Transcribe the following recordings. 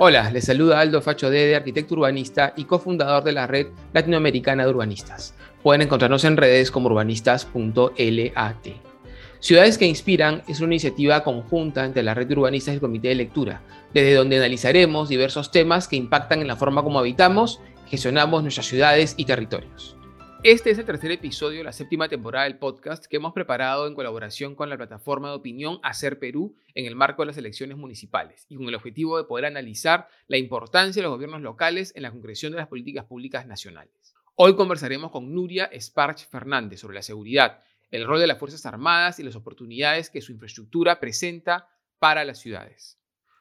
Hola, les saluda Aldo Facho Dede, arquitecto urbanista y cofundador de la red latinoamericana de urbanistas. Pueden encontrarnos en redes como urbanistas.lat. Ciudades que Inspiran es una iniciativa conjunta entre la red de urbanistas y el comité de lectura, desde donde analizaremos diversos temas que impactan en la forma como habitamos, gestionamos nuestras ciudades y territorios. Este es el tercer episodio de la séptima temporada del podcast que hemos preparado en colaboración con la plataforma de opinión Hacer Perú en el marco de las elecciones municipales y con el objetivo de poder analizar la importancia de los gobiernos locales en la concreción de las políticas públicas nacionales. Hoy conversaremos con Nuria Sparch Fernández sobre la seguridad, el rol de las Fuerzas Armadas y las oportunidades que su infraestructura presenta para las ciudades.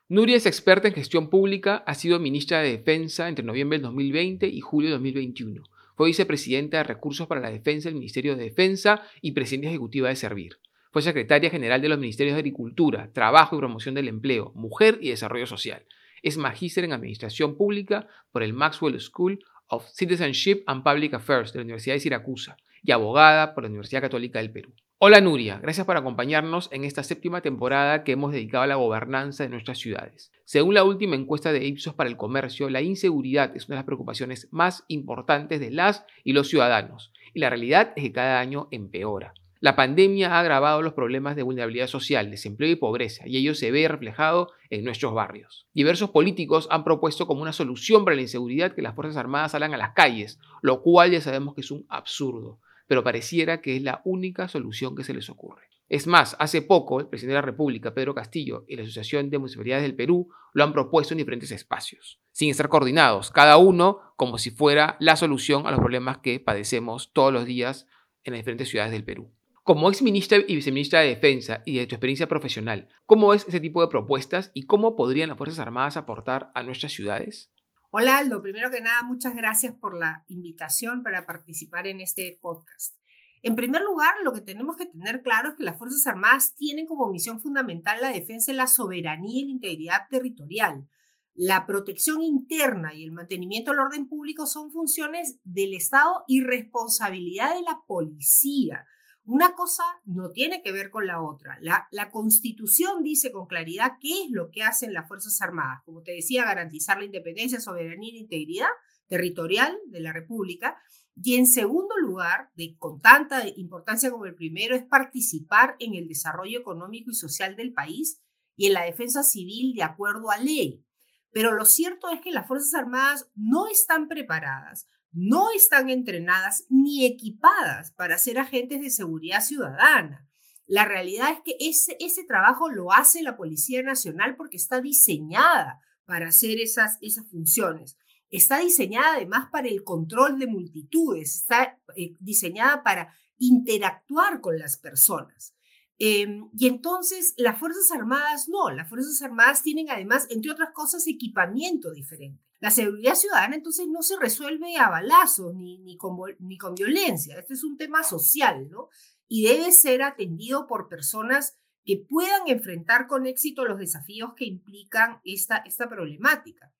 Nuria es experta en gestión pública, ha sido ministra de Defensa entre noviembre del 2020 y julio de 2021 fue vicepresidenta de Recursos para la Defensa del Ministerio de Defensa y presidenta ejecutiva de Servir. Fue secretaria general de los Ministerios de Agricultura, Trabajo y Promoción del Empleo, Mujer y Desarrollo Social. Es magíster en Administración Pública por el Maxwell School of Citizenship and Public Affairs de la Universidad de Siracusa y abogada por la Universidad Católica del Perú. Hola Nuria, gracias por acompañarnos en esta séptima temporada que hemos dedicado a la gobernanza de nuestras ciudades. Según la última encuesta de Ipsos para el comercio, la inseguridad es una de las preocupaciones más importantes de las y los ciudadanos, y la realidad es que cada año empeora. La pandemia ha agravado los problemas de vulnerabilidad social, desempleo y pobreza, y ello se ve reflejado en nuestros barrios. Diversos políticos han propuesto como una solución para la inseguridad que las Fuerzas Armadas salgan a las calles, lo cual ya sabemos que es un absurdo pero pareciera que es la única solución que se les ocurre. Es más, hace poco el presidente de la República, Pedro Castillo, y la Asociación de Municipalidades del Perú lo han propuesto en diferentes espacios, sin estar coordinados, cada uno como si fuera la solución a los problemas que padecemos todos los días en las diferentes ciudades del Perú. Como ex ministra y viceministra de Defensa y de tu experiencia profesional, ¿cómo es ese tipo de propuestas y cómo podrían las Fuerzas Armadas aportar a nuestras ciudades? Hola Aldo, primero que nada, muchas gracias por la invitación para participar en este podcast. En primer lugar, lo que tenemos que tener claro es que las Fuerzas Armadas tienen como misión fundamental la defensa de la soberanía y la integridad territorial. La protección interna y el mantenimiento del orden público son funciones del Estado y responsabilidad de la policía. Una cosa no tiene que ver con la otra. La, Constitución dice con claridad qué es lo que hacen las Fuerzas Armadas. Como te decía, garantizar la independencia, soberanía e integridad territorial de la República. Y en segundo lugar, de, con tanta importancia como el primero, es participar en el desarrollo económico y social del país y en la defensa civil de acuerdo a ley. Pero lo cierto es que las Fuerzas Armadas no están preparadas no están entrenadas ni equipadas para ser agentes de seguridad ciudadana. La realidad es que ese, ese trabajo lo hace la Policía Nacional porque está diseñada para hacer esas, esas funciones. Está diseñada además para el control de multitudes, está eh, diseñada para interactuar con las personas. Em, y entonces las Fuerzas Armadas no, las Fuerzas Armadas tienen además, entre otras cosas, equipamiento diferente. La seguridad ciudadana entonces no se resuelve a balazos ni, ni, con, ni con violencia, este es un tema social, ¿no? Y debe ser atendido por personas que puedan enfrentar con éxito los desafíos que implican esta, esta problemática.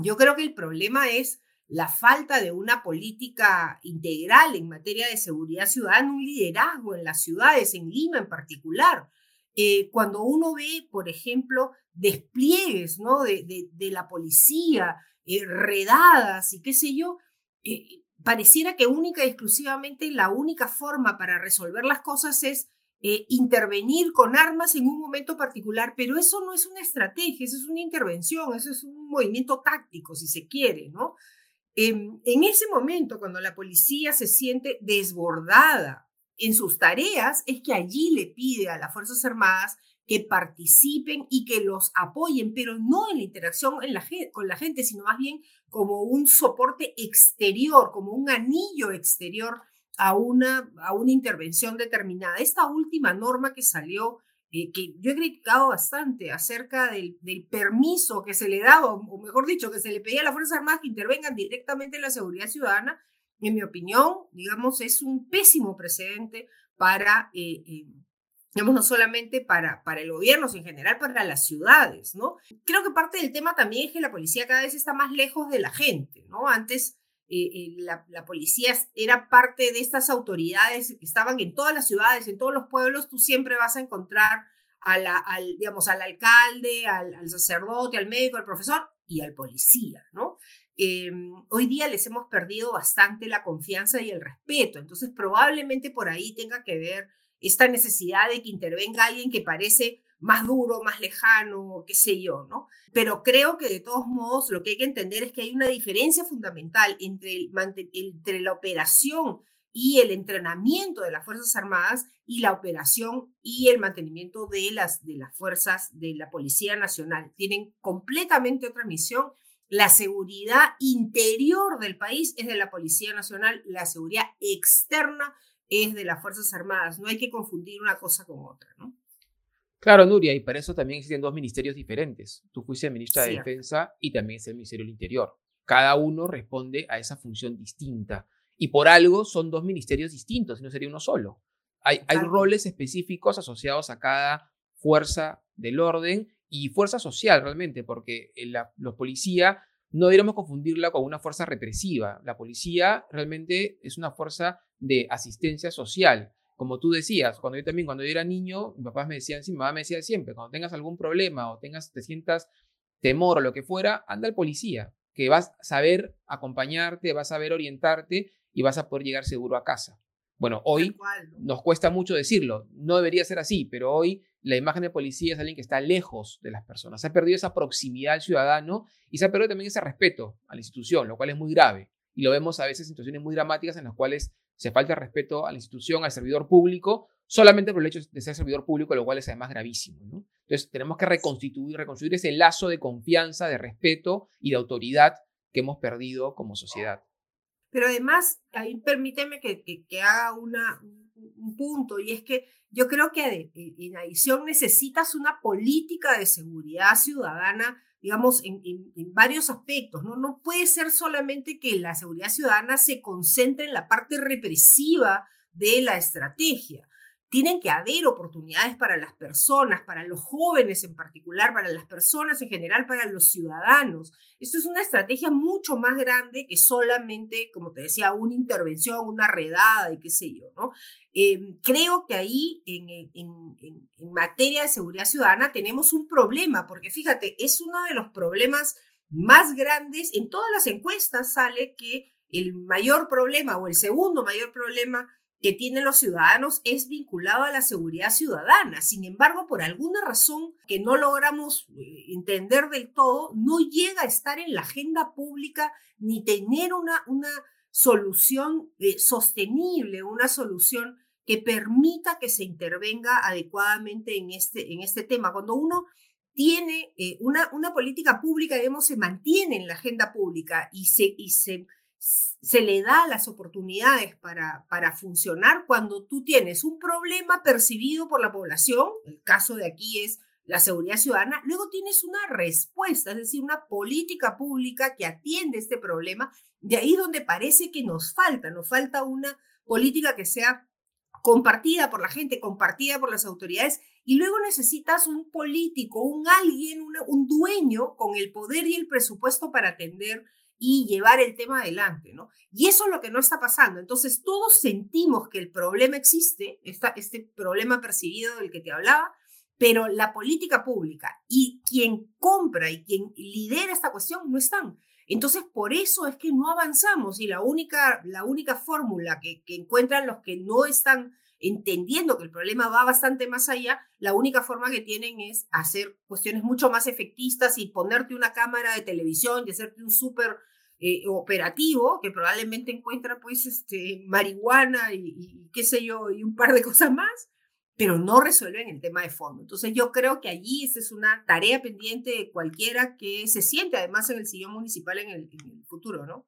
Yo creo que el problema es la falta de una política integral en materia de seguridad ciudadana, un liderazgo en las ciudades, en Lima en particular. Eh, cuando uno ve, por ejemplo, despliegues ¿no? de, la policía, eh, redadas y qué sé yo, eh, pareciera que única y exclusivamente la única forma para resolver las cosas es intervenir con armas en un momento particular, pero eso no es una estrategia, eso es una intervención, eso es un movimiento táctico, si se quiere, ¿no? En, ese momento, cuando la policía se siente desbordada en sus tareas, es que allí le pide a las Fuerzas Armadas que participen y que los apoyen, pero no en la interacción con la gente, sino más bien como un soporte exterior, como un anillo exterior a una, a una intervención determinada. Esta última norma que salió eh, que yo he criticado bastante acerca del, permiso que se le daba, o mejor dicho, que se le pedía a las Fuerzas Armadas que intervengan directamente en la seguridad ciudadana, en mi opinión, digamos, es un pésimo precedente para, eh, eh, digamos, no solamente para, para el gobierno, sino en general para las ciudades, ¿no? Creo que parte del tema también es que la policía cada vez está más lejos de la gente, ¿no? Antes la, la, policía era parte de estas autoridades que estaban en todas las ciudades, en todos los pueblos, tú siempre vas a encontrar al, digamos, al alcalde, al, sacerdote, al médico, al profesor, y al policía, ¿no? Em, hoy día les hemos perdido bastante la confianza y el respeto, entonces probablemente por ahí tenga que ver esta necesidad de que intervenga alguien que parece más duro, más lejano, qué sé yo, ¿no? Pero creo que de todos modos lo que hay que entender es que hay una diferencia fundamental entre, entre la operación y el entrenamiento de las Fuerzas Armadas y la operación y el mantenimiento de las, de las fuerzas de la Policía Nacional. Tienen completamente otra misión. La seguridad interior del país es de la Policía Nacional, la seguridad externa es de las Fuerzas Armadas. No hay que confundir una cosa con otra, ¿no? Claro, Nuria, y para eso también existen dos ministerios diferentes. Tú fuiste ministra de Defensa y también es el Ministerio del Interior. Cada uno responde a esa función distinta. Y por algo son dos ministerios distintos, no sería uno solo. Hay, hay roles específicos asociados a cada fuerza del orden y fuerza social realmente, porque la, los policías no deberíamos confundirla con una fuerza represiva. La policía realmente es una fuerza de asistencia social. Como tú decías, cuando yo también, cuando yo era niño, mis papás me decían, sí, mi mamá me decía siempre, cuando tengas algún problema o tengas, te sientas temor o lo que fuera, anda al policía, que vas a saber acompañarte, vas a saber orientarte y vas a poder llegar seguro a casa. Bueno, hoy nos cuesta mucho decirlo, no debería ser así, pero hoy la imagen de policía es alguien que está lejos de las personas. Se ha perdido esa proximidad al ciudadano y se ha perdido también ese respeto a la institución, lo cual es muy grave. Y lo vemos a veces en situaciones muy dramáticas en las cuales se falta respeto a la institución, al servidor público, solamente por el hecho de ser servidor público, lo cual es además gravísimo. Entonces, tenemos que reconstituir, reconstruir ese lazo de confianza, de respeto y de autoridad que hemos perdido como sociedad. Pero además, ahí permíteme que, que, haga una, un punto, y es que yo creo que en adición necesitas una política de seguridad ciudadana digamos, en, varios aspectos. ¿no? no puede ser solamente que la seguridad ciudadana se concentre en la parte represiva de la estrategia. Tienen que haber oportunidades para las personas, para los jóvenes en particular, para las personas en general, para los ciudadanos. Esto es una estrategia mucho más grande que solamente, como te decía, una intervención, una redada y qué sé yo, ¿no? Em, creo que ahí en, en, en, materia de seguridad ciudadana tenemos un problema, porque fíjate, es uno de los problemas más grandes. En todas las encuestas sale que el mayor problema o el segundo mayor problema que tienen los ciudadanos es vinculado a la seguridad ciudadana. Sin embargo, por alguna razón que no logramos eh, entender del todo, no llega a estar en la agenda pública ni tener una, una solución eh, sostenible, una solución que permita que se intervenga adecuadamente en este, en este tema. Cuando uno tiene eh, una, una política pública, digamos, se mantiene en la agenda pública y se, y se se le da las oportunidades para, para funcionar cuando tú tienes un problema percibido por la población, el caso de aquí es la seguridad ciudadana, luego tienes una respuesta, es decir, una política pública que atiende este problema, de ahí donde parece que nos falta, nos falta una política que sea compartida por la gente, compartida por las autoridades, y luego necesitas un político, un alguien, un dueño con el poder y el presupuesto para atender y llevar el tema adelante, ¿no? Y eso es lo que no está pasando. Entonces, todos sentimos que el problema existe, este problema percibido del que te hablaba, pero la política pública y quien compra y quien lidera esta cuestión no están. Entonces, por eso es que no avanzamos y la única, la única fórmula que, que encuentran los que no están entendiendo que el problema va bastante más allá, la única forma que tienen es hacer cuestiones mucho más efectistas y ponerte una cámara de televisión y hacerte un súper eh, operativo que probablemente encuentra pues este, marihuana y, qué sé yo, y un par de cosas más, pero no resuelven el tema de fondo. Entonces yo creo que allí esta es una tarea pendiente de cualquiera que se siente además en el sillón municipal en el, en el futuro, ¿no?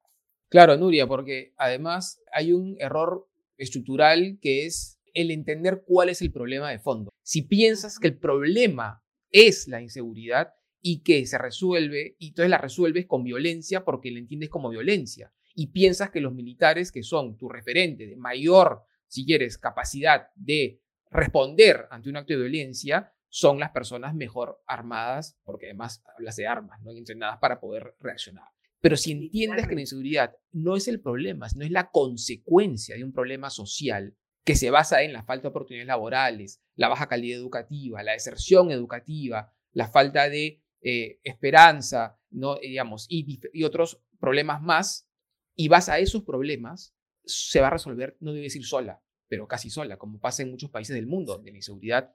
Claro, Nuria, porque además hay un error estructural que es el entender cuál es el problema de fondo. Si piensas que el problema es la inseguridad y que se resuelve, y entonces la resuelves con violencia porque la entiendes como violencia, y piensas que los militares, que son tu referente de mayor, si quieres, capacidad de responder ante un acto de violencia, son las personas mejor armadas, porque además hablas de armas, no entrenadas para poder reaccionar. Pero si entiendes que la inseguridad no es el problema, no es la consecuencia de un problema social, que se basa en la falta de oportunidades laborales, la baja calidad educativa, la deserción educativa, la falta de eh, esperanza, ¿no? digamos, y, y otros problemas más, y vas a esos problemas, se va a resolver, no debe decir sola, pero casi sola, como pasa en muchos países del mundo, donde la inseguridad,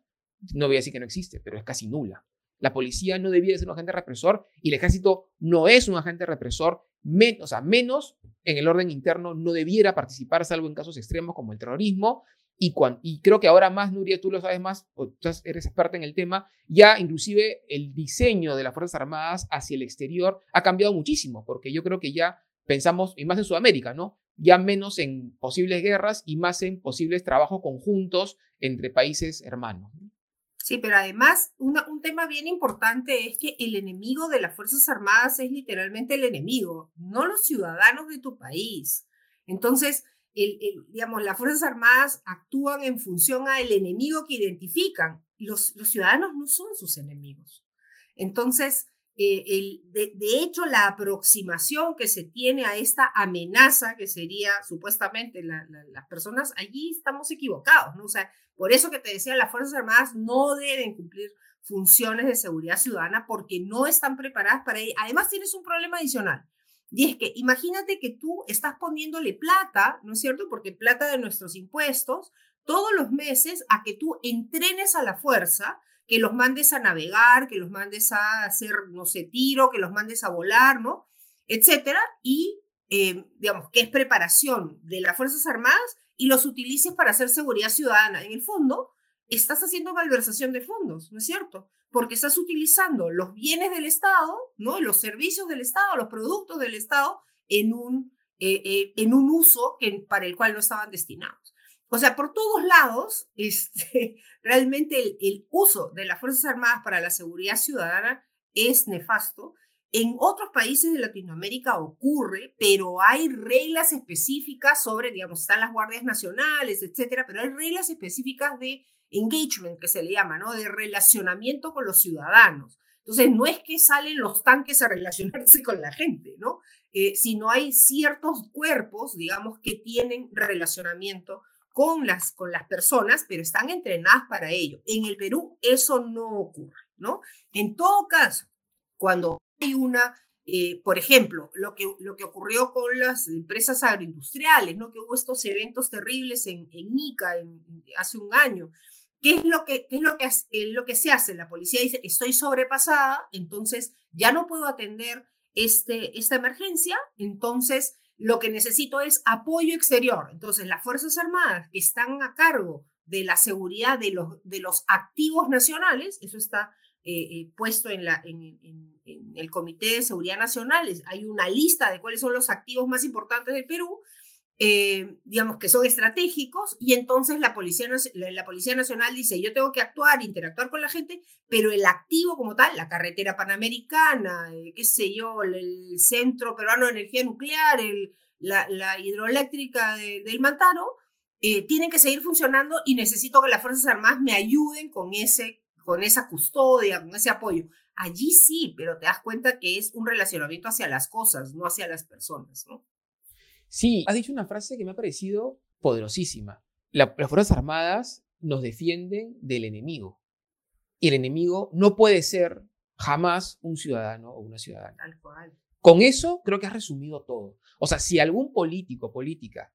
no voy a decir que no existe, pero es casi nula. La policía no debía ser un agente represor y el ejército no es un agente represor, o sea, menos en el orden interno no debiera participar, salvo en casos extremos como el terrorismo. Y, y creo que ahora más, Nuria, tú lo sabes más, o tú eres experta en el tema, ya inclusive el diseño de las Fuerzas Armadas hacia el exterior ha cambiado muchísimo, porque yo creo que ya pensamos, y más en Sudamérica, ¿no? Ya menos en posibles guerras y más en posibles trabajos conjuntos entre países hermanos. Sí, pero además un tema bien importante es que el enemigo de las Fuerzas Armadas es literalmente el enemigo, no los ciudadanos de tu país. Entonces, digamos, las Fuerzas Armadas actúan en función al enemigo que identifican. Los, los ciudadanos no son sus enemigos. Entonces, eh, el, de, hecho, la aproximación que se tiene a esta amenaza, que sería supuestamente las personas, allí estamos equivocados, ¿no? O sea, por eso que te decía, las Fuerzas Armadas no deben cumplir funciones de seguridad ciudadana porque no están preparadas para ello. Además, tienes un problema adicional. Y es que imagínate que tú estás poniéndole plata, ¿no es cierto? Porque plata de nuestros impuestos, todos los meses a que tú entrenes a la fuerza que los mandes a navegar, que los mandes a hacer, no sé, tiro, que los mandes a volar, ¿no? Etcétera. Y, eh, digamos, que es preparación de las Fuerzas Armadas y los utilices para hacer seguridad ciudadana. En el fondo, estás haciendo malversación de fondos, ¿no es cierto? Porque estás utilizando los bienes del Estado, ¿no? Los servicios del Estado, los productos del Estado en un, eh, eh, en un uso que, para el cual no estaban destinados. O sea, por todos lados, este, realmente el, uso de las Fuerzas Armadas para la seguridad ciudadana es nefasto. En otros países de Latinoamérica ocurre, pero hay reglas específicas sobre, digamos, están las guardias nacionales, etcétera, pero hay reglas específicas de engagement, que se le llama, ¿no? De relacionamiento con los ciudadanos. Entonces, no es que salen los tanques a relacionarse con la gente, ¿no? Eh, sino hay ciertos cuerpos, digamos, que tienen relacionamiento con las, con las personas, pero están entrenadas para ello. En el Perú eso no ocurre, ¿no? En todo caso, cuando hay una, eh, por ejemplo, lo que, lo que ocurrió con las empresas agroindustriales, ¿no? Que hubo estos eventos terribles en, en Ica hace un año. ¿Qué es, lo que, qué es lo, que, es lo que se hace? La policía dice, estoy sobrepasada, entonces ya no puedo atender este, esta emergencia, entonces lo que necesito es apoyo exterior. Entonces, las Fuerzas Armadas que están a cargo de la seguridad de los, de los activos nacionales, eso está eh, eh, puesto en, la, en, el Comité de Seguridad Nacional, hay una lista de cuáles son los activos más importantes del Perú, eh, digamos que son estratégicos, y entonces la Policía, la Policía Nacional dice, yo tengo que actuar, interactuar con la gente, pero el activo como tal, la carretera panamericana, eh, qué sé yo, el, Centro Peruano de Energía Nuclear, el, la, la, hidroeléctrica del Mantaro, eh, tienen que seguir funcionando y necesito que las Fuerzas Armadas me ayuden con, ese, con esa custodia, con ese apoyo. Allí sí, pero te das cuenta que es un relacionamiento hacia las cosas, no hacia las personas, ¿no? Sí, has dicho una frase que me ha parecido poderosísima. las Fuerzas Armadas nos defienden del enemigo. Y el enemigo no puede ser jamás un ciudadano o una ciudadana. Con eso creo que has resumido todo. O sea, si algún político o política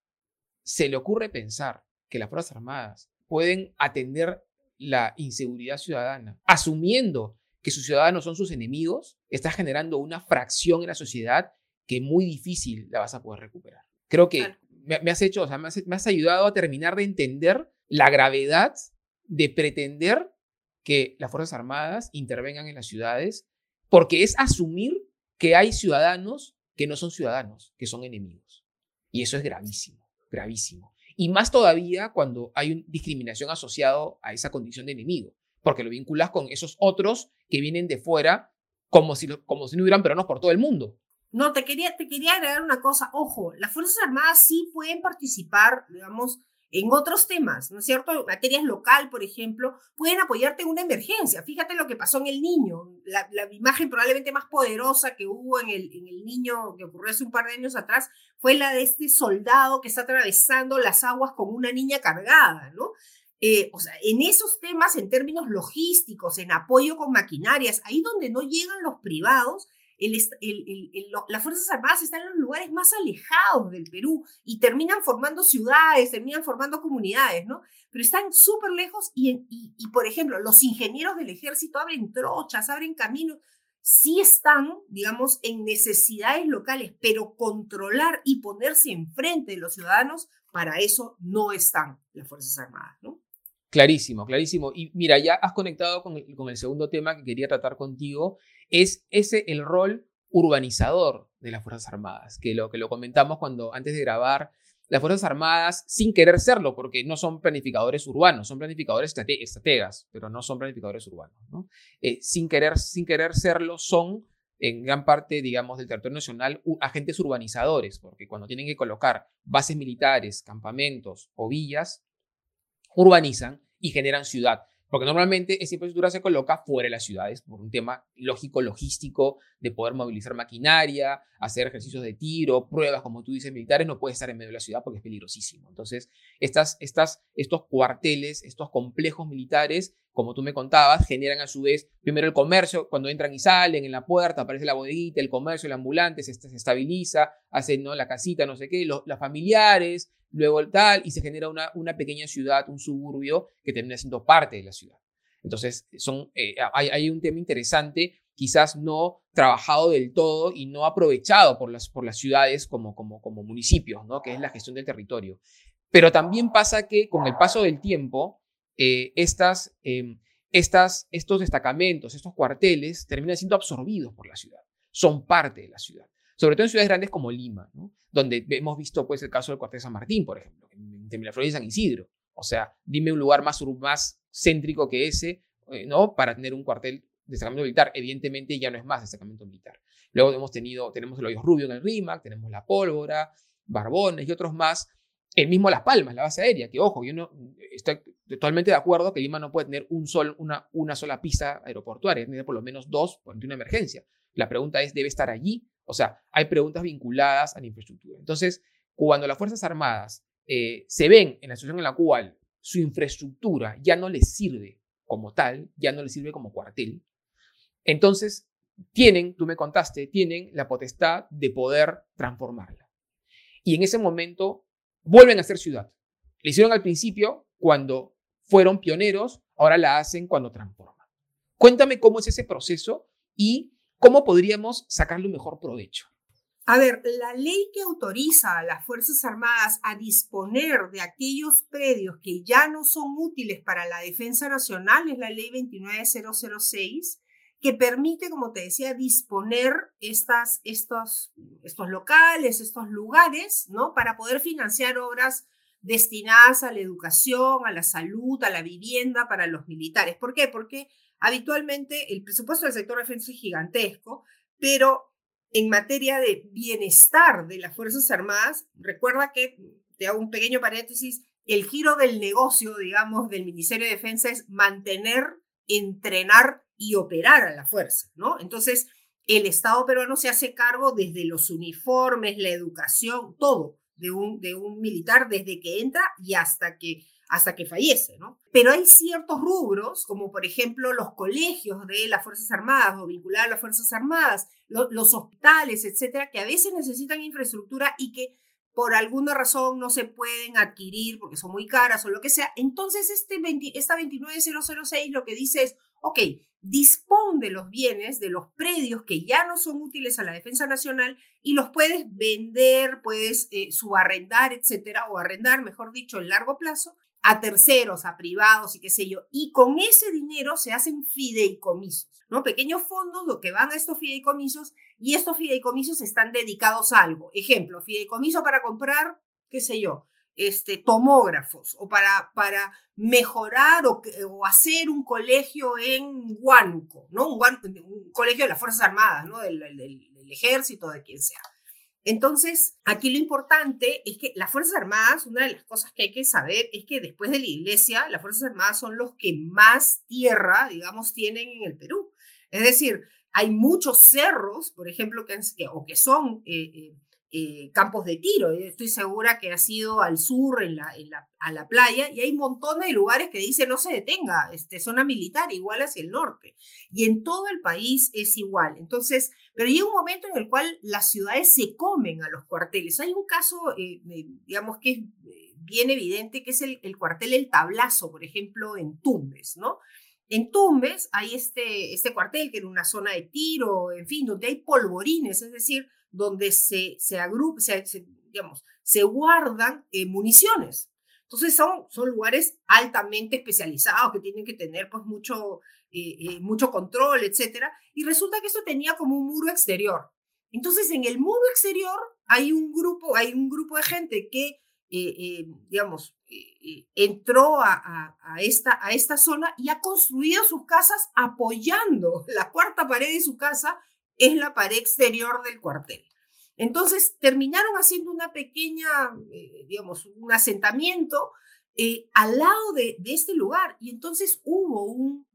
se le ocurre pensar que las Fuerzas Armadas pueden atender la inseguridad ciudadana, asumiendo que sus ciudadanos son sus enemigos, está generando una fracción en la sociedad que muy difícil la vas a poder recuperar. Creo que me, has hecho, o sea, me has, ayudado a terminar de entender la gravedad de pretender que las Fuerzas Armadas intervengan en las ciudades, porque es asumir que hay ciudadanos que no son ciudadanos, que son enemigos. Y eso es gravísimo, gravísimo. Y más todavía cuando hay una discriminación asociado a esa condición de enemigo, porque lo vinculas con esos otros que vienen de fuera como si, como si no hubieran peruanos por todo el mundo. No, te quería, te quería agregar una cosa. Ojo, las Fuerzas Armadas sí pueden participar, digamos, en otros temas, ¿no es cierto? Materias local, por ejemplo, pueden apoyarte en una emergencia. Fíjate lo que pasó en el niño. La, imagen probablemente más poderosa que hubo en el, en el niño que ocurrió hace un par de años atrás fue la de este soldado que está atravesando las aguas con una niña cargada, ¿no? Eh, o sea, en esos temas, en términos logísticos, en apoyo con maquinarias, ahí donde no llegan los privados, las Fuerzas Armadas están en los lugares más alejados del Perú y terminan formando ciudades, terminan formando comunidades, ¿no? Pero están súper lejos y, y, por ejemplo, los ingenieros del ejército abren trochas, abren caminos, sí están, digamos, en necesidades locales, pero controlar y ponerse enfrente de los ciudadanos, para eso no están las Fuerzas Armadas, ¿no? Clarísimo, clarísimo. Y mira, ya has conectado con el, con el segundo tema que quería tratar contigo, es ese el rol urbanizador de las Fuerzas Armadas, que lo que lo comentamos cuando antes de grabar, las Fuerzas Armadas, sin querer serlo, porque no son planificadores urbanos, son planificadores estrategas, pero no son planificadores urbanos, ¿no? Eh, sin, querer, sin querer serlo, son en gran parte, digamos, del territorio nacional, agentes urbanizadores, porque cuando tienen que colocar bases militares, campamentos o villas, urbanizan y generan ciudad. Porque normalmente esa infraestructura se coloca fuera de las ciudades por un tema lógico, logístico, de poder movilizar maquinaria, hacer ejercicios de tiro, pruebas, como tú dices, militares, no puede estar en medio de la ciudad porque es peligrosísimo. Entonces, estas, estas, estos cuarteles, estos complejos militares, como tú me contabas, generan a su vez primero el comercio, cuando entran y salen en la puerta, aparece la bodeguita, el comercio, el ambulante, se, estabiliza, hacen ¿no? la casita, no sé qué, los, los familiares, luego el tal, y se genera una, una pequeña ciudad, un suburbio que termina siendo parte de la ciudad. Entonces, son, eh, hay, hay, un tema interesante, quizás no trabajado del todo y no aprovechado por las, por las ciudades como, como, como municipios, ¿no? que es la gestión del territorio. Pero también pasa que con el paso del tiempo, eh, em, estas, estos destacamentos, estos cuarteles, terminan siendo absorbidos por la ciudad, son parte de la ciudad sobre todo en ciudades grandes como Lima, donde hemos visto pues, el caso del cuartel San Martín, por ejemplo, de Miraflores y San Isidro. O sea, dime un lugar más, más céntrico que ese, eh, ¿no? Para tener un cuartel de destacamento militar. Evidentemente ya no es más destacamento militar. Luego hemos tenido, tenemos el hoyo rubio en el RIMAC, tenemos la pólvora, Barbones y otros más. El mismo Las Palmas, la base aérea, que ojo, yo no estoy totalmente de acuerdo que Lima no puede tener un sol, una, una sola pista aeroportuaria, tiene por lo menos dos por una emergencia. La pregunta es, ¿debe estar allí? O sea, hay preguntas vinculadas a la infraestructura. Entonces, cuando las Fuerzas Armadas eh, se ven en la situación en la cual su infraestructura ya no les sirve como tal, ya no les sirve como cuartel, entonces tienen, tú me contaste, tienen la potestad de poder transformarla. Y en ese momento vuelven a ser ciudad. Le hicieron al principio cuando fueron pioneros, ahora la hacen cuando transforman. Cuéntame cómo es ese proceso y ¿Cómo podríamos sacarle un mejor provecho? A ver, la ley que autoriza a las Fuerzas Armadas a disponer de aquellos predios que ya no son útiles para la defensa nacional es la ley 29006, que permite, como te decía, disponer estas, estos, estos locales, estos lugares, ¿no? Para poder financiar obras destinadas a la educación, a la salud, a la vivienda para los militares. ¿Por qué? Porque Habitualmente el presupuesto del sector defensa es gigantesco, pero en materia de bienestar de las Fuerzas Armadas, recuerda que, te hago un pequeño paréntesis, el giro del negocio, digamos, del Ministerio de Defensa es mantener, entrenar y operar a la fuerza, ¿no? Entonces, el Estado peruano se hace cargo desde los uniformes, la educación, todo de un, de un militar desde que entra y hasta que hasta que fallece, ¿no? Pero hay ciertos rubros, como por ejemplo los colegios de las Fuerzas Armadas o vinculados a las Fuerzas Armadas, los hospitales, etcétera, que a veces necesitan infraestructura y que por alguna razón no se pueden adquirir porque son muy caras o lo que sea. Entonces, este esta 29006 lo que dice es, ok, dispón de los bienes, de los predios que ya no son útiles a la defensa nacional y los puedes vender, puedes eh, subarrendar, etcétera, o arrendar, mejor dicho, en largo plazo a terceros, a privados y qué sé yo. Y con ese dinero se hacen fideicomisos, ¿no? Pequeños fondos lo que van a estos fideicomisos y estos fideicomisos están dedicados a algo. Ejemplo, fideicomiso para comprar, qué sé yo, este, tomógrafos o para, para mejorar o, hacer un colegio en Huánuco, ¿no? Un, colegio de las Fuerzas Armadas, ¿no? Del ejército, de quien sea. Entonces, aquí lo importante es que las Fuerzas Armadas, una de las cosas que hay que saber es que después de la iglesia, las Fuerzas Armadas son los que más tierra, digamos, tienen en el Perú. Es decir, hay muchos cerros, por ejemplo, que, o que son eh, eh, eh, campos de tiro. Estoy segura que ha sido al sur, en la, a la playa, y hay montones de lugares que dicen no se detenga, este, zona militar, igual hacia el norte. Y en todo el país es igual. Entonces, pero llega un momento en el cual las ciudades se comen a los cuarteles. Hay un caso, eh, digamos, que es eh, bien evidente, que es el, el, cuartel El Tablazo, por ejemplo, en Tumbes, ¿no? En Tumbes hay este, este cuartel que era una zona de tiro, en fin, donde hay polvorines, es decir, donde se, se, agrupa, se, digamos, se guardan eh, municiones. Entonces son, son lugares altamente especializados que tienen que tener pues mucho, eh, eh, mucho control, etc. Y resulta que eso tenía como un muro exterior. Entonces en el muro exterior hay un grupo, hay un grupo de gente que, digamos, entró a, esta, a esta zona y ha construido sus casas apoyando la cuarta pared de su casa es la pared exterior del cuartel. Entonces terminaron haciendo una pequeña, eh, digamos, un asentamiento eh, al lado de, este lugar. Y entonces hubo un,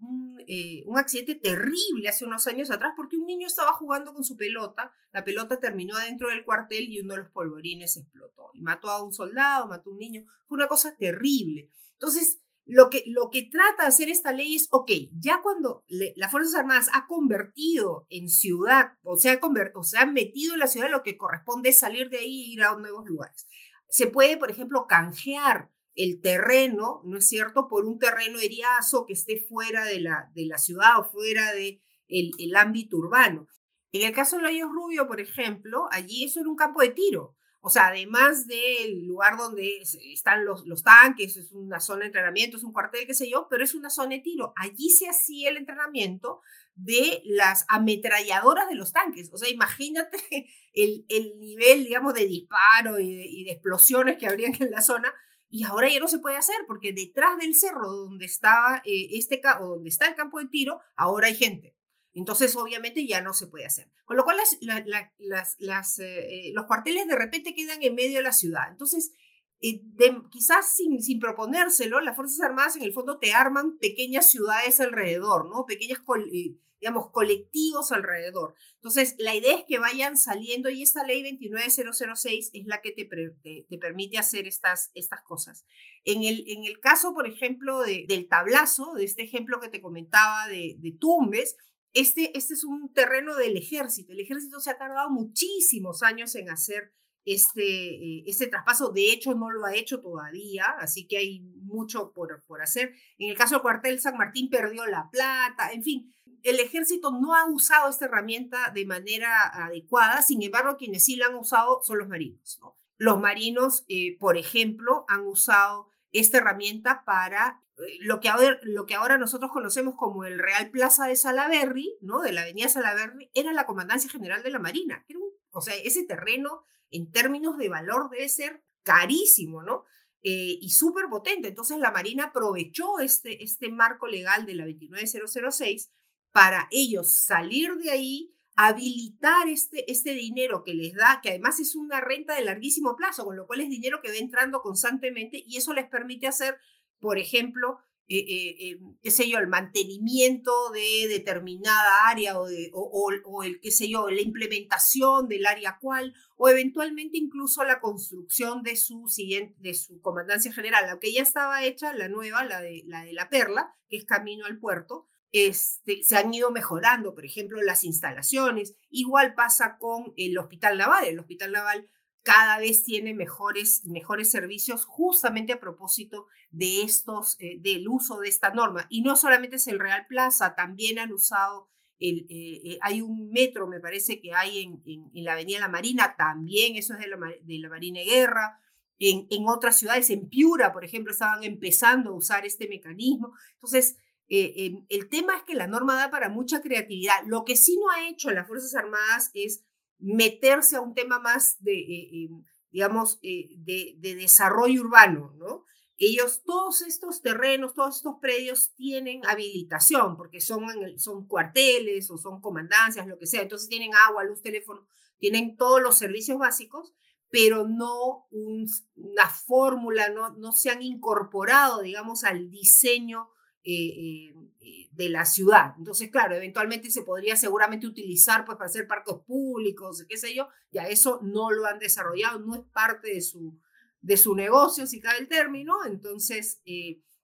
eh, un, accidente terrible hace unos años atrás porque un niño estaba jugando con su pelota, la pelota terminó adentro del cuartel y uno de los polvorines explotó y mató a un soldado, mató a un niño. Fue una cosa terrible. Entonces, lo que, lo que trata de hacer esta ley es, ok, ya cuando las Fuerzas Armadas ha convertido en ciudad, o sea, o sea, han metido en la ciudad, lo que corresponde es salir de ahí e ir a nuevos lugares. Se puede, por ejemplo, canjear el terreno, ¿no es cierto?, por un terreno eriazo que esté fuera de la, de la ciudad o fuera del de el ámbito urbano. En el caso de Loyos Rubio, por ejemplo, allí eso era un campo de tiro. O sea, además del lugar donde están los, los tanques, es una zona de entrenamiento, es un cuartel, qué sé yo, pero es una zona de tiro. Allí se hacía el entrenamiento de las ametralladoras de los tanques. O sea, imagínate el, el nivel, digamos, de disparo y de, explosiones que habrían en la zona. Y ahora ya no se puede hacer porque detrás del cerro donde estaba eh, este o donde está el campo de tiro, ahora hay gente. Entonces, obviamente, ya no se puede hacer. Con lo cual, las, las, eh, los cuarteles de repente quedan en medio de la ciudad. Entonces, eh, quizás sin, sin proponérselo, las Fuerzas Armadas en el fondo te arman pequeñas ciudades alrededor, ¿no? Pequeñas, eh, digamos, colectivos alrededor. Entonces, la idea es que vayan saliendo y esta ley 29006 es la que te, te, permite hacer estas, estas cosas. En el, en el caso, por ejemplo, de, del tablazo, de este ejemplo que te comentaba de, de Tumbes, este, este es un terreno del ejército. El ejército se ha tardado muchísimos años en hacer este, eh, este traspaso. De hecho, no lo ha hecho todavía, así que hay mucho por, por hacer. En el caso del cuartel San Martín perdió la plata, en fin. El ejército no ha usado esta herramienta de manera adecuada, sin embargo, quienes sí la han usado son los marinos. Los marinos, eh, por ejemplo, han usado esta herramienta para lo que, ahora, lo que ahora nosotros conocemos como el Real Plaza de Salaberry, ¿no? de la avenida Salaberry, era la Comandancia General de la Marina. o sea, ese terreno en términos de valor debe ser carísimo, ¿no? Eh, y súper potente. Entonces la Marina aprovechó este, este marco legal de la 29006 para ellos salir de ahí, habilitar este, este dinero que les da, que además es una renta de larguísimo plazo, con lo cual es dinero que va entrando constantemente y eso les permite hacer por ejemplo, eh, eh, eh, qué sé yo, el mantenimiento de determinada área o, o, el, qué sé yo, la implementación del área cual, o eventualmente incluso la construcción de su, siguiente, de su comandancia general, aunque ya estaba hecha, la nueva, la de la, de la Perla, que es camino al puerto, este, se han ido mejorando, por ejemplo, las instalaciones. Igual pasa con el Hospital Naval. El Hospital Naval cada vez tiene mejores, mejores servicios justamente a propósito de estos, eh, del uso de esta norma. Y no solamente es el Real Plaza, también han usado, el, eh, eh, hay un metro, me parece que hay en, en, la Avenida La Marina, también eso es de la, de la Marina Guerra. En, en, otras ciudades, en Piura, por ejemplo, estaban empezando a usar este mecanismo. Entonces, el tema es que la norma da para mucha creatividad. Lo que sí no ha hecho las Fuerzas Armadas es meterse a un tema más de, eh, eh, digamos, eh, de, desarrollo urbano, ¿no? Ellos, todos estos terrenos, todos estos predios tienen habilitación, porque son, son cuarteles o son comandancias, lo que sea. Entonces tienen agua, luz, teléfono, tienen todos los servicios básicos, pero no una fórmula, no, no se han incorporado, digamos, al diseño eh, eh, de la ciudad. Entonces, claro, eventualmente se podría seguramente utilizar pues, para hacer parques públicos, qué sé yo, ya eso no lo han desarrollado, no es parte de su, de su negocio, si cabe el término, entonces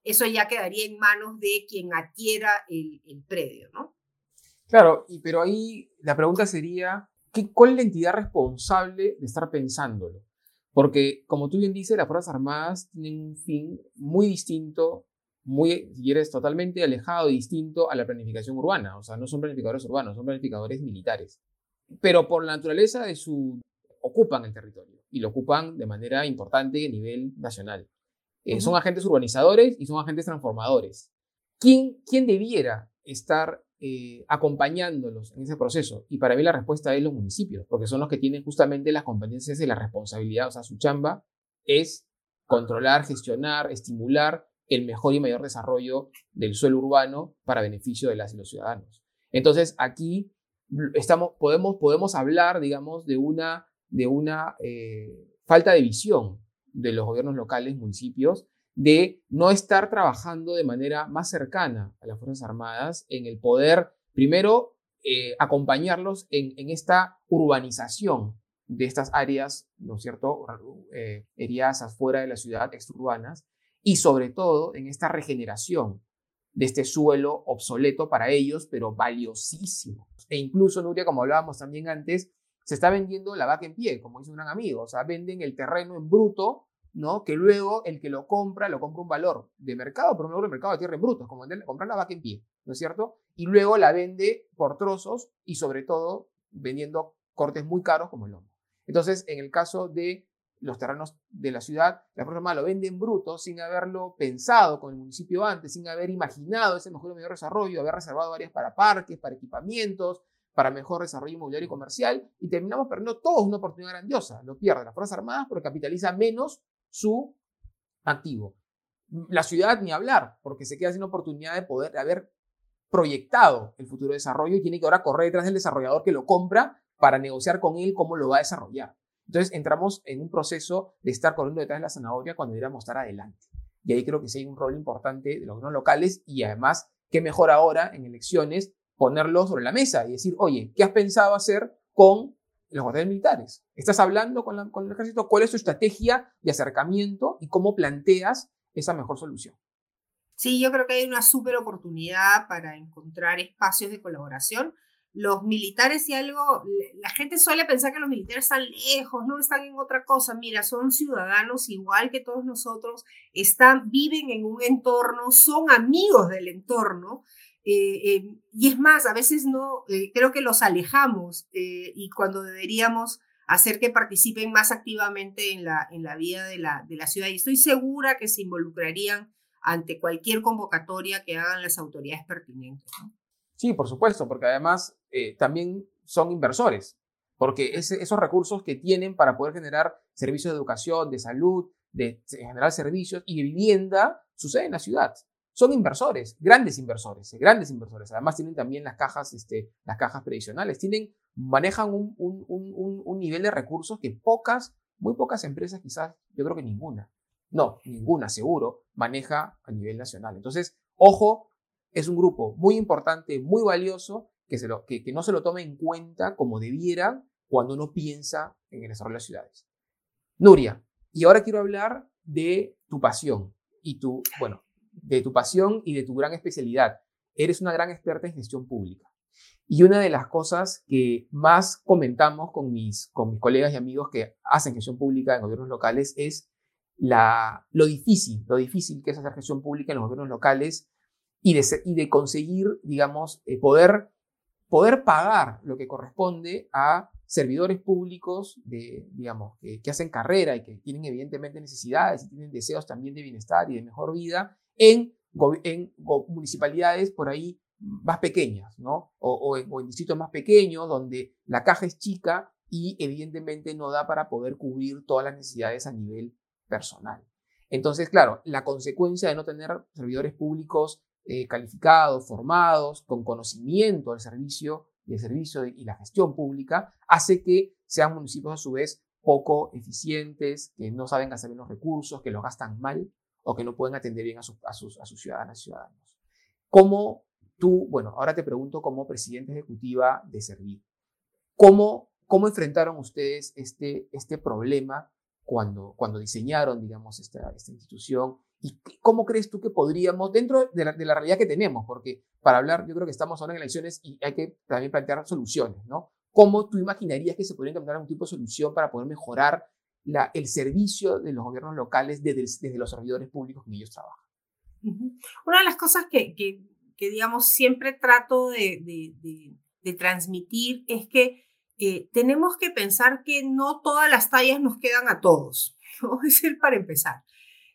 eso ya quedaría en manos de quien adquiera el, el predio, ¿no? Claro, y, pero ahí la pregunta sería, ¿qué, ¿cuál es la entidad responsable de estar pensándolo? Porque, como tú bien dices, las Fuerzas Armadas tienen un fin muy distinto, muy, si quieres, totalmente alejado y distinto a la planificación urbana. O sea, no son planificadores urbanos, son planificadores militares. Pero por la naturaleza de su... ocupan el territorio y lo ocupan de manera importante a nivel nacional. Eh, son agentes urbanizadores y son agentes transformadores. ¿Quién, quién debiera estar eh, acompañándolos en ese proceso? Y para mí la respuesta es los municipios, porque son los que tienen justamente las competencias y la responsabilidad. O sea, su chamba es controlar, gestionar, estimular el mejor y mayor desarrollo del suelo urbano para beneficio de las y los ciudadanos. Entonces, aquí estamos, podemos, podemos hablar, digamos, de una, de una eh, falta de visión de los gobiernos locales, municipios, de no estar trabajando de manera más cercana a las Fuerzas Armadas en el poder, primero, eh, acompañarlos en, esta urbanización de estas áreas, ¿no es cierto?, eh, afuera de la ciudad, exurbanas, y sobre todo en esta regeneración de este suelo obsoleto para ellos, pero valiosísimo. E incluso, Nuria, como hablábamos también antes, se está vendiendo la vaca en pie, como dice un gran amigo, o sea, venden el terreno en bruto ¿no? Que luego el que lo compra, lo compra un valor de mercado, pero un valor de mercado de tierra en bruto, como comprar la vaca en pie, ¿no es cierto? Y luego la vende por trozos y sobre todo vendiendo cortes muy caros como el lomo. Entonces, en el caso de los terrenos de la ciudad, la programa lo vende en bruto sin haberlo pensado con el municipio antes, sin haber imaginado ese mejor mayor desarrollo, haber reservado áreas para parques, para equipamientos, para mejor desarrollo inmobiliario y comercial, y terminamos perdiendo todos una oportunidad grandiosa. Lo pierde las Fuerzas Armadas porque capitaliza menos su activo. La ciudad ni hablar, porque se queda sin oportunidad de poder haber proyectado el futuro desarrollo y tiene que ahora correr detrás del desarrollador que lo compra para negociar con él cómo lo va a desarrollar. Entonces entramos en un proceso de estar corriendo detrás de la zanahoria cuando deberíamos estar adelante. Y ahí creo que sí hay un rol importante de los gobiernos locales y además, qué mejor ahora en elecciones ponerlo sobre la mesa y decir, oye, ¿qué has pensado hacer con los cuarteles militares. Estás hablando con, el ejército, cuál es tu estrategia de acercamiento y cómo planteas esa mejor solución. Sí, yo creo que hay una súper oportunidad para encontrar espacios de colaboración. Los militares y algo, la gente suele pensar que los militares están lejos, no están en otra cosa. Mira, son ciudadanos igual que todos nosotros, están, viven en un entorno, son amigos del entorno eh, eh, y es más, a veces no, eh, creo que los alejamos y cuando deberíamos hacer que participen más activamente en la, en la vida de la, de la ciudad. Y estoy segura que se involucrarían ante cualquier convocatoria que hagan las autoridades pertinentes. Sí, por supuesto, porque además también son inversores, porque esos recursos que tienen para poder generar servicios de educación, de salud, de generar servicios y de vivienda, sucede en la ciudad son inversores, grandes inversores, grandes inversores. Además tienen también las cajas, este, las cajas previsionales, tienen, manejan un, un, un, un, nivel de recursos que pocas, muy pocas empresas, quizás, yo creo que ninguna, no, ninguna seguro, maneja a nivel nacional. Entonces, ojo, es un grupo muy importante, muy valioso, que, se lo, que, que no se lo tome en cuenta como debiera cuando uno piensa en el desarrollo de las ciudades. Nuria, y ahora quiero hablar de tu pasión y tu, bueno, de tu pasión y de tu gran especialidad. Eres una gran experta en gestión pública. Y una de las cosas que más comentamos con mis, con mis colegas y amigos que hacen gestión pública en gobiernos locales es la, lo difícil, lo difícil que es hacer gestión pública en los gobiernos locales y de, y de conseguir, digamos, eh, poder, poder pagar lo que corresponde a servidores públicos de, digamos, que, hacen carrera y que tienen evidentemente necesidades y tienen deseos también de bienestar y de mejor vida en, en municipalidades por ahí más pequeñas, ¿no? O, en, distritos más pequeños donde la caja es chica y evidentemente no da para poder cubrir todas las necesidades a nivel personal. Entonces, claro, la consecuencia de no tener servidores públicos eh, calificados, formados, con conocimiento del servicio, del servicio y la gestión pública, hace que sean municipios a su vez poco eficientes, que no saben gastar bien los recursos, que los gastan mal o que no pueden atender bien a, sus, a sus ciudadanas y ciudadanos. ¿Cómo tú, bueno, ahora te pregunto como presidente ejecutiva de Servir, ¿cómo, cómo enfrentaron ustedes este, este problema cuando, cuando diseñaron, digamos, esta, esta institución? ¿Y cómo crees tú que podríamos, dentro de la, de la, realidad que tenemos, porque para hablar, yo creo que estamos ahora en elecciones y hay que también plantear soluciones, ¿no? ¿Cómo tú imaginarías que se podría encontrar algún tipo de solución para poder mejorar la, el servicio de los gobiernos locales desde, desde los servidores públicos que ellos trabajan? Una de las cosas que, que que, digamos, siempre trato de, de, transmitir es que eh, tenemos que pensar que no todas las tallas nos quedan a todos, ¿no? Es el para empezar.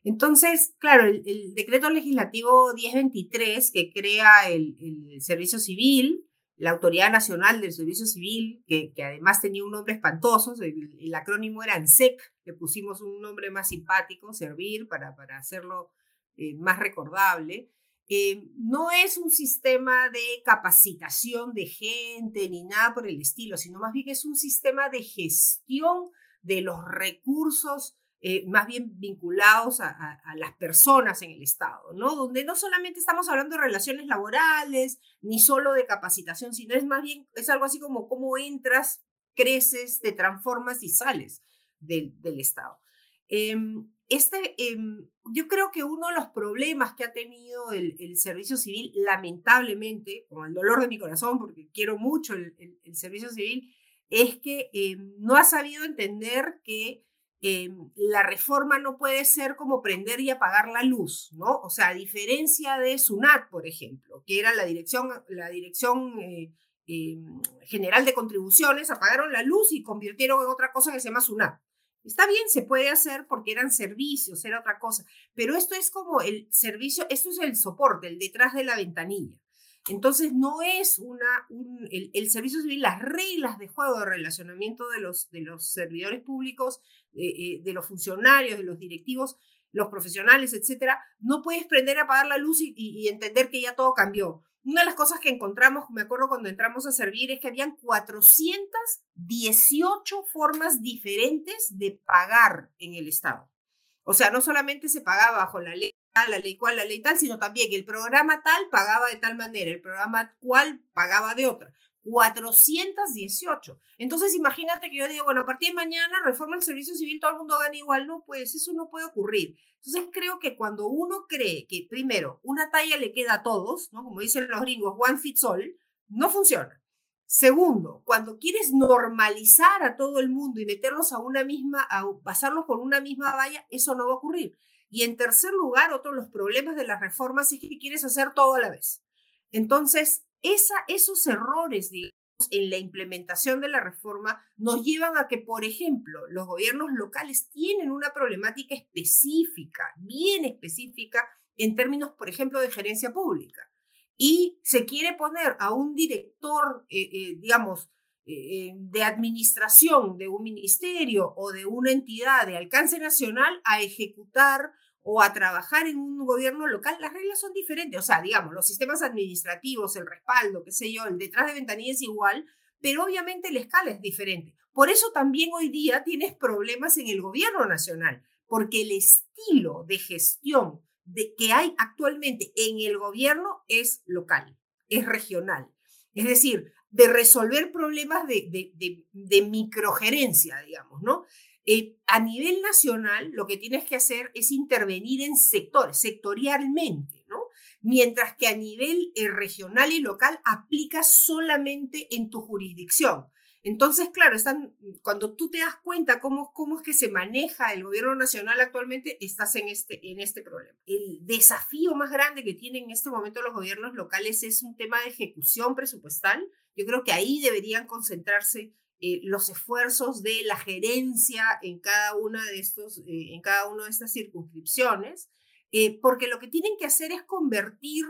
Entonces, claro, el, decreto legislativo 1023 que crea el, el, Servicio Civil, la Autoridad Nacional del Servicio Civil, que, que además tenía un nombre espantoso, el, acrónimo era ANSEC, le pusimos un nombre más simpático, Servir, para, para hacerlo eh, más recordable. Eh, no es un sistema de capacitación de gente ni nada por el estilo, sino más bien es un sistema de gestión de los recursos eh, más bien vinculados a, las personas en el Estado, ¿no? Donde no solamente estamos hablando de relaciones laborales, ni solo de capacitación, sino es más bien, es algo así como cómo entras, creces, te transformas y sales del, Estado. Em, este, em, yo creo que uno de los problemas que ha tenido el, servicio civil, lamentablemente, con el dolor de mi corazón, porque quiero mucho el, servicio civil, es que em, no ha sabido entender que em, la reforma no puede ser como prender y apagar la luz, ¿no? O sea, a diferencia de SUNAT, por ejemplo, que era la dirección, la dirección eh, general de contribuciones, apagaron la luz y convirtieron en otra cosa que se llama SUNAT. Está bien, se puede hacer porque eran servicios, era otra cosa, pero esto es como el servicio, esto es el soporte, el detrás de la ventanilla. Entonces, no es una, el, servicio civil, las reglas de juego de relacionamiento de los, de los servidores públicos, eh, eh, de los funcionarios, de los directivos, los profesionales, etcétera, no puedes prender a apagar la luz y entender que ya todo cambió. Una de las cosas que encontramos, me acuerdo cuando entramos a servir, es que habían 418 formas diferentes de pagar en el Estado. O sea, no solamente se pagaba bajo la ley tal, la ley cual, la ley tal, sino también el programa tal pagaba de tal manera, el programa cual pagaba de otra. 418. Entonces, imagínate que yo digo, bueno, a partir de mañana reforma el servicio civil, todo el mundo gana igual. No, pues eso no puede ocurrir. Entonces creo que cuando uno cree que primero una talla le queda a todos, ¿no? como dicen los gringos, one fits all, no funciona. Segundo, cuando quieres normalizar a todo el mundo y meterlos a una misma, a pasarlos por una misma valla, eso no va a ocurrir. Y en tercer lugar, otro de los problemas de las reformas es que quieres hacer todo a la vez. Entonces, esos errores, en la implementación de la reforma nos llevan a que, por ejemplo, los gobiernos locales tienen una problemática específica, bien específica, en términos, por ejemplo, de gerencia pública. Y se quiere poner a un director, eh, eh, digamos, eh, de administración de un ministerio o de una entidad de alcance nacional a ejecutar o a trabajar en un gobierno local, las reglas son diferentes. O sea, digamos, los sistemas administrativos, el respaldo, qué sé yo, el detrás de ventanilla es igual, pero obviamente la escala es diferente. Por eso también hoy día tienes problemas en el gobierno nacional, porque el estilo de gestión de, que hay actualmente en el gobierno es local, es regional. Es decir, de resolver problemas de, de, de microgerencia, digamos, ¿no? Eh, a nivel nacional, lo que tienes que hacer es intervenir en sectores, sectorialmente, ¿no? Mientras que a nivel eh, regional y local aplicas solamente en tu jurisdicción. Entonces, claro, cuando tú te das cuenta cómo, cómo es que se maneja el gobierno nacional actualmente, estás en este, en este problema. El desafío más grande que tienen en este momento los gobiernos locales es un tema de ejecución presupuestal. Yo creo que ahí deberían concentrarse eh, los esfuerzos de la gerencia en cada una de estos, eh, en cada una de estas circunscripciones, eh, porque lo que tienen que hacer es convertir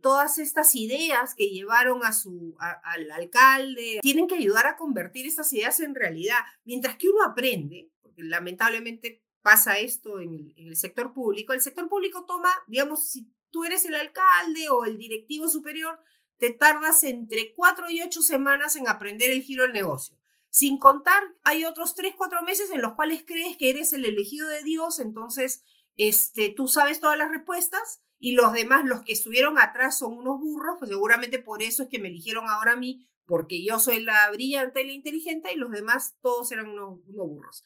todas estas ideas que llevaron a su, al alcalde, tienen que ayudar a convertir estas ideas en realidad, mientras que uno aprende, porque lamentablemente pasa esto en el, en el sector público, el sector público toma, digamos, si tú eres el alcalde o el directivo superior, te tardas entre cuatro y ocho semanas en aprender el giro del negocio. Sin contar, hay otros tres, cuatro meses en los cuales crees que eres el elegido de Dios, entonces este, tú sabes todas las respuestas y los demás, los que estuvieron atrás son unos burros, pues seguramente por eso es que me eligieron ahora a mí, porque yo soy la brillante y la inteligente y los demás todos eran unos, unos burros.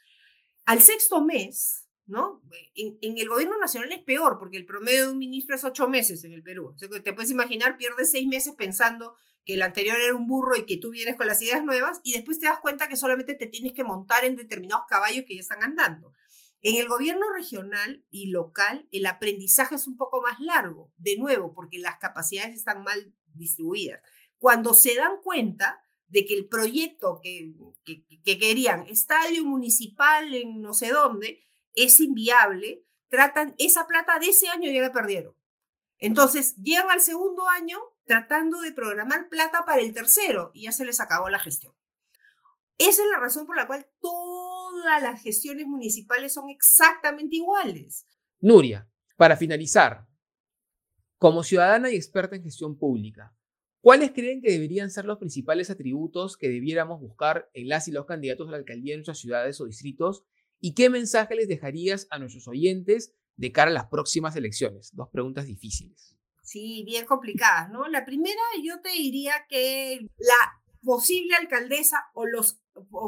Al sexto mes, ¿no? En, el gobierno nacional es peor, porque el promedio de un ministro es ocho meses en el Perú. Te puedes imaginar, pierdes seis meses pensando que el anterior era un burro y que tú vienes con las ideas nuevas y después te das cuenta que solamente te tienes que montar en determinados caballos que ya están andando. En el gobierno regional y local, el aprendizaje es un poco más largo, de nuevo, porque las capacidades están mal distribuidas. Cuando se dan cuenta de que el proyecto que, que querían, estadio municipal en no sé dónde, es inviable, tratan esa plata de ese año ya la perdieron. Entonces, llegan al segundo año tratando de programar plata para el tercero y ya se les acabó la gestión. Esa es la razón por la cual todas las gestiones municipales son exactamente iguales. Nuria, para finalizar, como ciudadana y experta en gestión pública, ¿cuáles creen que deberían ser los principales atributos que debiéramos buscar en las y los candidatos a la alcaldía de nuestras ciudades o distritos? ¿Y qué mensaje les dejarías a nuestros oyentes de cara a las próximas elecciones? Dos preguntas difíciles. Sí, bien complicadas, ¿no? La primera, yo te diría que la posible alcaldesa o los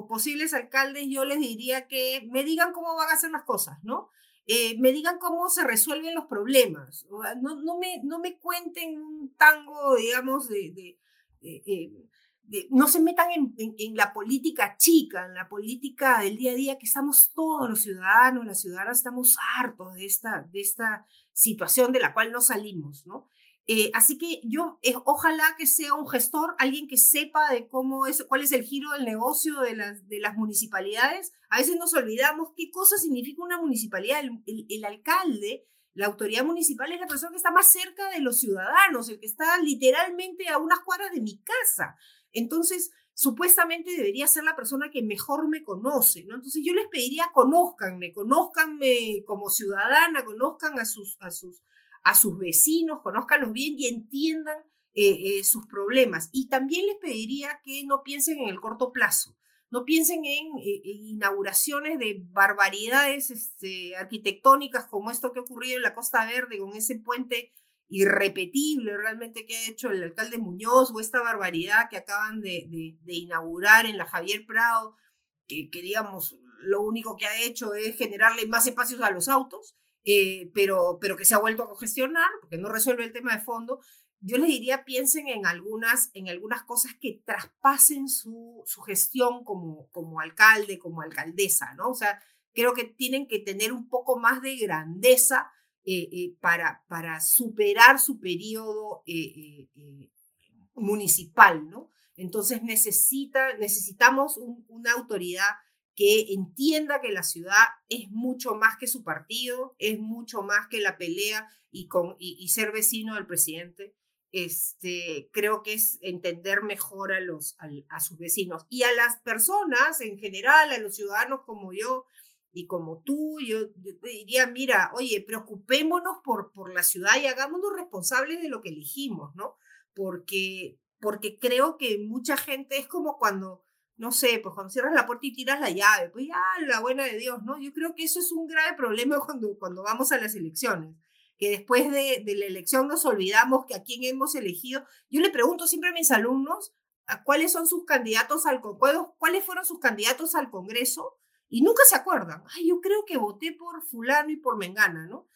posibles alcaldes, yo les diría que me digan cómo van a hacer las cosas, ¿no? Eh, me digan cómo se resuelven los problemas. No, no, me, no me cuenten un tango, digamos, de, eh, no se metan en, en, la política chica, en la política del día a día, que estamos todos los ciudadanos, las ciudadanas, estamos hartos de esta, de esta situación de la cual no salimos, ¿no? Eh, así que yo, eh, ojalá que sea un gestor, alguien que sepa de cómo es, cuál es el giro del negocio de las, de las municipalidades. A veces nos olvidamos qué cosa significa una municipalidad. El, el, alcalde, la autoridad municipal es la persona que está más cerca de los ciudadanos, el que está literalmente a unas cuadras de mi casa. Entonces, supuestamente debería ser la persona que mejor me conoce, ¿no? Entonces yo les pediría, conózcanme, conózcanme como ciudadana, conozcan a sus, a sus, a sus vecinos, conózcanlos bien y entiendan eh, eh, sus problemas. Y también les pediría que no piensen en el corto plazo, no piensen en, eh, inauguraciones de barbaridades este, arquitectónicas como esto que ha ocurrido en la Costa Verde con ese puente irrepetible realmente que ha hecho el alcalde Muñoz o esta barbaridad que acaban de, inaugurar en la Javier Prado, que, que, digamos lo único que ha hecho es generarle más espacios a los autos. Eh, pero, pero que se ha vuelto a congestionar, porque no resuelve el tema de fondo, yo les diría piensen en algunas, en algunas cosas que traspasen su, su gestión como, como alcalde, como alcaldesa, ¿no? O sea, creo que tienen que tener un poco más de grandeza eh, eh, para, para superar su periodo municipal, ¿no? Entonces necesita, necesitamos una autoridad que entienda que la ciudad es mucho más que su partido, es mucho más que la pelea y, con, y, ser vecino del presidente. Este, creo que es entender mejor a, los, a, sus vecinos y a las personas en general, a los ciudadanos como yo y como tú, yo, diría, mira, oye, preocupémonos por, por la ciudad y hagámonos responsables de lo que elegimos, ¿no? Porque, porque creo que mucha gente es como cuando no sé, pues cuando cierras la puerta y tiras la llave, pues ya, la buena de Dios, ¿no? Yo creo que eso es un grave problema cuando, cuando vamos a las elecciones, que después de, la elección nos olvidamos que a quién hemos elegido. Yo le pregunto siempre a mis alumnos cuáles son sus candidatos al cuáles fueron sus candidatos al Congreso y nunca se acuerdan. Ay, yo creo que voté por fulano y por Mengana, ¿no?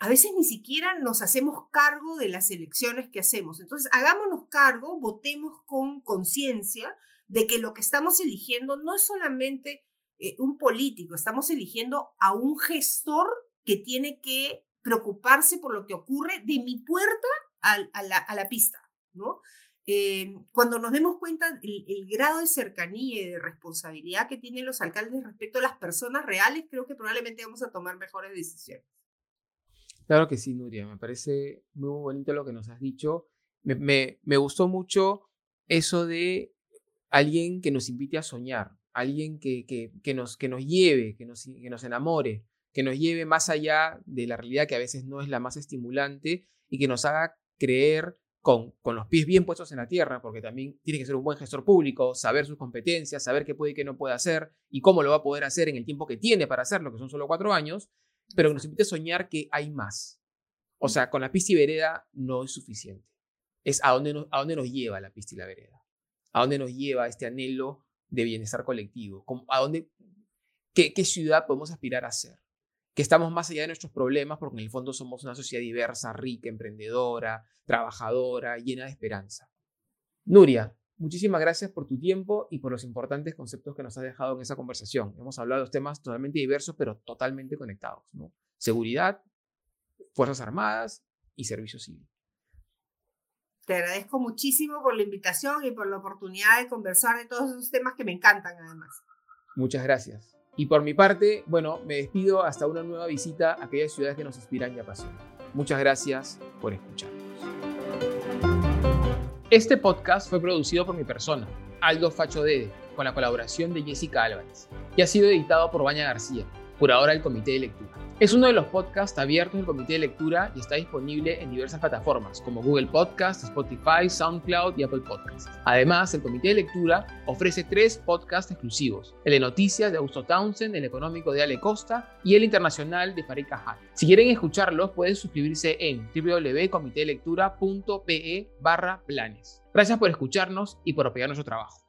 A veces ni siquiera nos hacemos cargo de las elecciones que hacemos. Entonces, hagámonos cargo, votemos con conciencia, de que lo que estamos eligiendo no es solamente eh, un político, estamos eligiendo a un gestor que tiene que preocuparse por lo que ocurre de mi puerta a, la, pista, ¿no? Eh, cuando nos demos cuenta el grado de cercanía y de responsabilidad que tienen los alcaldes respecto a las personas reales, creo que probablemente vamos a tomar mejores decisiones. Claro que sí, Nuria, me parece muy bonito lo que nos has dicho. Me, gustó mucho eso de alguien que nos invite a soñar, alguien que, nos, lleve, que nos enamore, que nos lleve más allá de la realidad que a veces no es la más estimulante y que nos haga creer con, con, los pies bien puestos en la tierra, porque también tiene que ser un buen gestor público, saber sus competencias, saber qué puede y qué no puede hacer y cómo lo va a poder hacer en el tiempo que tiene para hacerlo, que son solo cuatro años, pero que nos invite a soñar que hay más. O sea, con la pista y vereda no es suficiente. Es a dónde nos, a dónde nos lleva la pista y la vereda. A dónde nos lleva este anhelo de bienestar colectivo. A dónde, qué, qué ciudad podemos aspirar a ser. Que estamos más allá de nuestros problemas porque en el fondo somos una sociedad diversa, rica, emprendedora, trabajadora, llena de esperanza. Nuria, muchísimas gracias por tu tiempo y por los importantes conceptos que nos has dejado en esa conversación. Hemos hablado de temas totalmente diversos, pero totalmente conectados. ¿no? Seguridad, Fuerzas Armadas y Servicio Civil. Te agradezco muchísimo por la invitación y por la oportunidad de conversar de todos esos temas que me encantan además. Muchas gracias. Y por mi parte, bueno, me despido hasta una nueva visita a aquellas ciudades que nos inspiran y apasionan. Muchas gracias por escucharnos. Este podcast fue producido por mi persona, Aldo Facho Dede, con la colaboración de Jessica Álvarez, y ha sido editado por Baña García, curadora del Comité de Lectura. Es uno de los podcasts abiertos del Comité de Lectura y está disponible en diversas plataformas como Google Podcast, Spotify, SoundCloud y Apple Podcasts. Además, el Comité de Lectura ofrece tres podcasts exclusivos: el de noticias de Augusto Townsend, el económico de Ale Costa y el internacional de Farid Cajal. Si quieren escucharlos, pueden suscribirse en www.comitedelectura.pe/planes. Gracias por escucharnos y por apoyar nuestro trabajo.